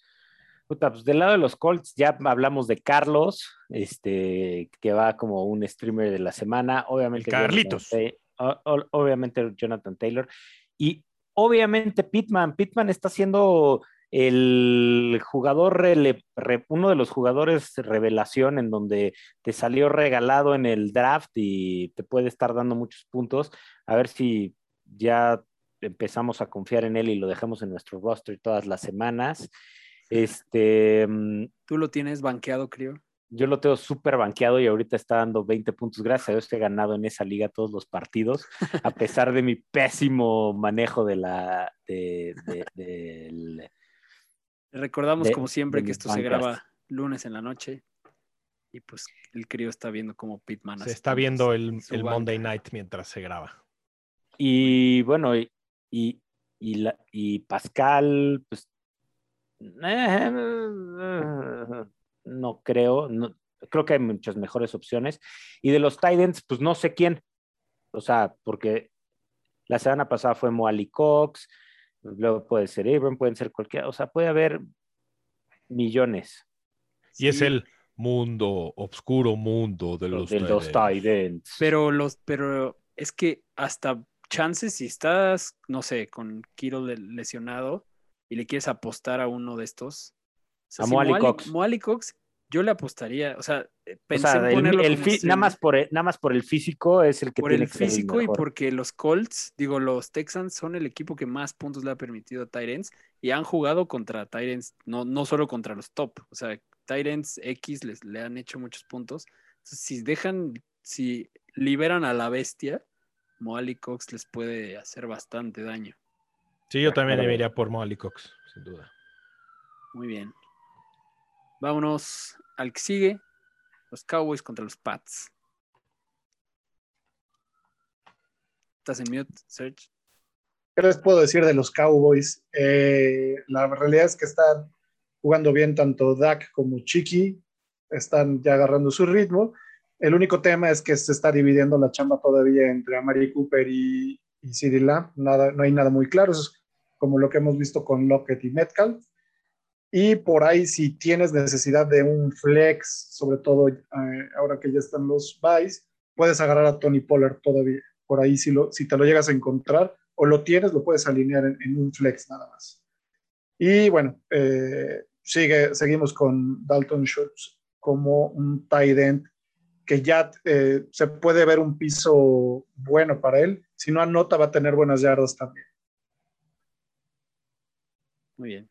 puta, pues del lado de los Colts ya hablamos de Carlos, este, que va como un streamer de la semana, obviamente. Carlitos. Jonathan o- obviamente Jonathan Taylor. Y obviamente Pittman, Pittman está siendo el jugador, rele- re- uno de los jugadores revelación en donde te salió regalado en el draft y te puede estar dando muchos puntos. A ver si ya empezamos a confiar en él y lo dejamos en nuestro roster todas las semanas. Este, mm, ¿Tú lo tienes banqueado, creo? yo lo tengo súper banqueado y ahorita está dando 20 puntos. Gracias a Dios que he ganado en esa liga todos los partidos, a pesar de mi pésimo manejo de la... De, Recordamos, De- como siempre, que esto se graba lunes en la noche. Y pues el crío está viendo como Pitman Se está viendo el. Monday Night mientras se graba. Y bueno, y, y, y la- y Pascal, pues no creo, no, creo que hay muchas mejores opciones. Y de los Titans, pues no sé quién. O sea, porque la semana pasada fue Moali Cox, luego puede ser Abram, pueden ser cualquiera, o sea, puede haber millones Y es el mundo, oscuro mundo de los, de los Titans. Pero los, pero es que hasta chances, si estás, no sé, con le- lesionado y le quieres apostar a uno de estos. o sea, A si Moali Moali- Cox. Moali Cox, yo le apostaría, o sea, eh, O pensé sea, en ponerlo el como nada, más por el, nada más por el físico es el que por tiene el que físico y porque los Colts, digo, los Texans son el equipo que más puntos le ha permitido a Tyrants y han jugado contra Tyrants, no, no solo contra los top, o sea, Tyrants X les, le han hecho muchos puntos. Entonces, si dejan, si liberan a la bestia, Moali Cox les puede hacer bastante daño. Sí, yo también me iría por Molly Cox, sin duda. Muy bien. Vámonos al que sigue, los Cowboys contra los Pats. ¿Estás en mute, Serge? ¿Qué les puedo decir de los Cowboys? Eh, la realidad es que están jugando bien tanto Dak como Chiqui, están ya agarrando su ritmo. El único tema es que se está dividiendo la chamba todavía entre Amari Cooper y, y Lamb. Nada, no hay nada muy claro, eso es como lo que hemos visto con Lockett y Metcalf. Y por ahí, si tienes necesidad de un flex, sobre todo eh, ahora que ya están los buys, puedes agarrar a Tony Pollard todavía. Por ahí, si, lo, si te lo llegas a encontrar o lo tienes, lo puedes alinear en, un flex nada más. Y bueno, eh, sigue, seguimos con Dalton Schultz como un tight end que ya eh, se puede ver un piso bueno para él. Si no anota, va a tener buenas yardas también. Muy bien.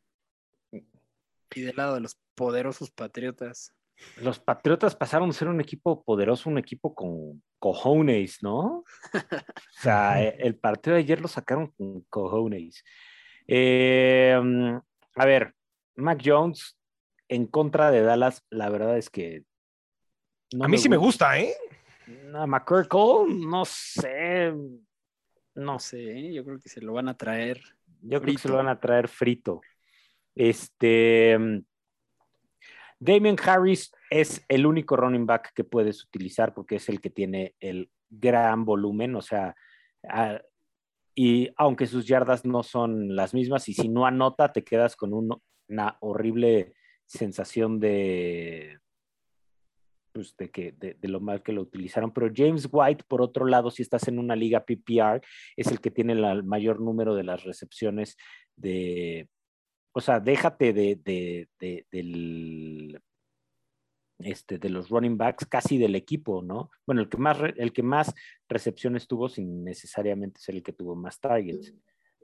Y del lado de los poderosos Patriotas, Los Patriotas pasaron a ser un equipo poderoso, un equipo con cojones, ¿no? O sea, *laughs* eh, el partido de ayer lo sacaron con cojones. Eh, mm, a ver, Mac Jones en contra de Dallas, la verdad es que. no a mí sí me gusta, ¿eh? A McCurkle, no sé. No no sé, ¿eh? yo creo que se lo van a traer. Yo creo que se lo van a traer frito. Este. Damien Harris es el único running back que puedes utilizar porque es el que tiene el gran volumen, o sea, y aunque sus yardas no son las mismas, y si no anota, te quedas con un- una horrible sensación de, pues, de, que, de, de lo mal que lo utilizaron. Pero James White, por otro lado, si estás en una liga PPR, es el que tiene la- el mayor número de las recepciones de, o sea, déjate de, de, de- del, este, de los running backs, casi del equipo, ¿no? Bueno, el que más, el que más recepciones tuvo sin necesariamente ser el que tuvo más targets,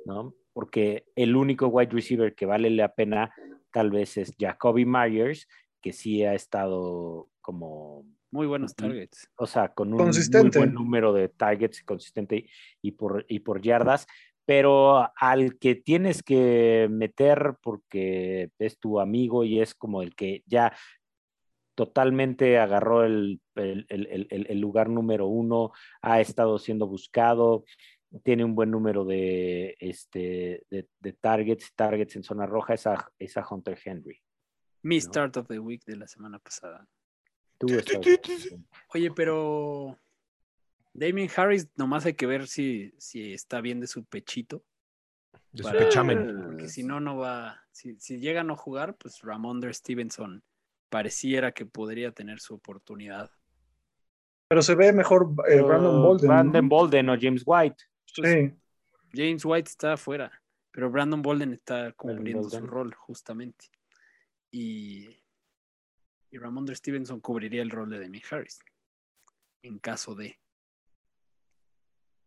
¿no? Porque el único wide receiver que vale la pena tal vez es Jacoby Myers, que sí ha estado como Muy buenos targets. o sea, con un Consistente. muy buen número de targets consistente y por, y por yardas, pero al que tienes que meter porque es tu amigo y es como el que ya totalmente agarró el, el- el- el- el lugar número uno, ha estado siendo buscado, tiene un buen número de, este, de, de targets, targets en zona roja, es a, es a Hunter Henry. Mi No. start of the week de la semana pasada. Tú Oye, pero Damien Harris, nomás hay que ver si, si está bien de su pechito. De su pechamen. Porque si no, no va. Si, si llega a no jugar, pues Ramondre Stevenson pareciera que podría tener su oportunidad. Pero se ve mejor eh, Brandon Bolden. ¿no? Brandon Bolden o James White. Sí. James White está afuera, pero Brandon Bolden está cubriendo su rol, justamente. Y, y Ramondre Stevenson cubriría el rol de Demi Harris. En caso de.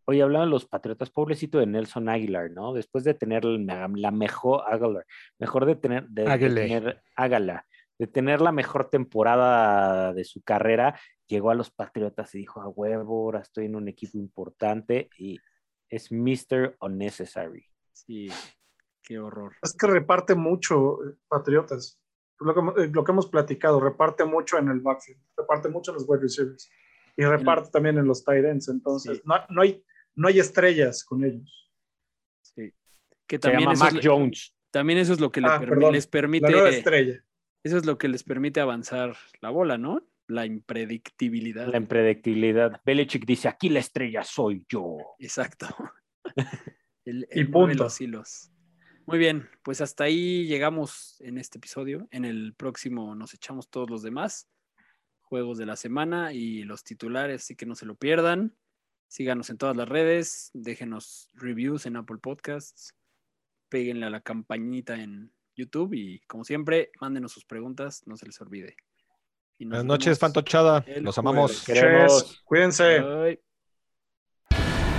Oye, hablaban los Patriotas, pobrecito de Nelson Aguilar, ¿no? Después de tener la, mejor, Aguilar, mejor de tener, de, de Águile. tener, hágala, de tener la mejor temporada de su carrera, llegó a los Patriotas y dijo, a huevo, ahora estoy en un equipo importante y es Mr. Unnecessary. Sí, qué horror. Es que reparte mucho, eh, Patriotas. Lo que, eh, lo que hemos platicado, reparte mucho en el backfield, reparte mucho en los wide receivers y reparte también en los tight ends. Entonces, Sí. no, no hay, no hay estrellas con ellos. Sí. Que Se también llama eso, Mac es, Jones. también eso es lo que le Ah, permi- les La permite. nueva estrella. Eso es lo que les permite avanzar la bola, ¿no? La impredictibilidad. La impredictibilidad. Belichick dice, aquí la estrella soy yo. Exacto. *laughs* El, Y el punto. los hilos. Muy bien, pues hasta ahí llegamos en este episodio. En el próximo nos echamos todos los demás juegos de la semana y los titulares, así que no se lo pierdan. Síganos en todas las redes, déjenos reviews en Apple Podcasts, péguenle a la campanita en YouTube y como siempre, mándenos sus preguntas, no se les olvide. Buenas noches, Fantochada. Los amamos. Queremos- Cuídense. Bye.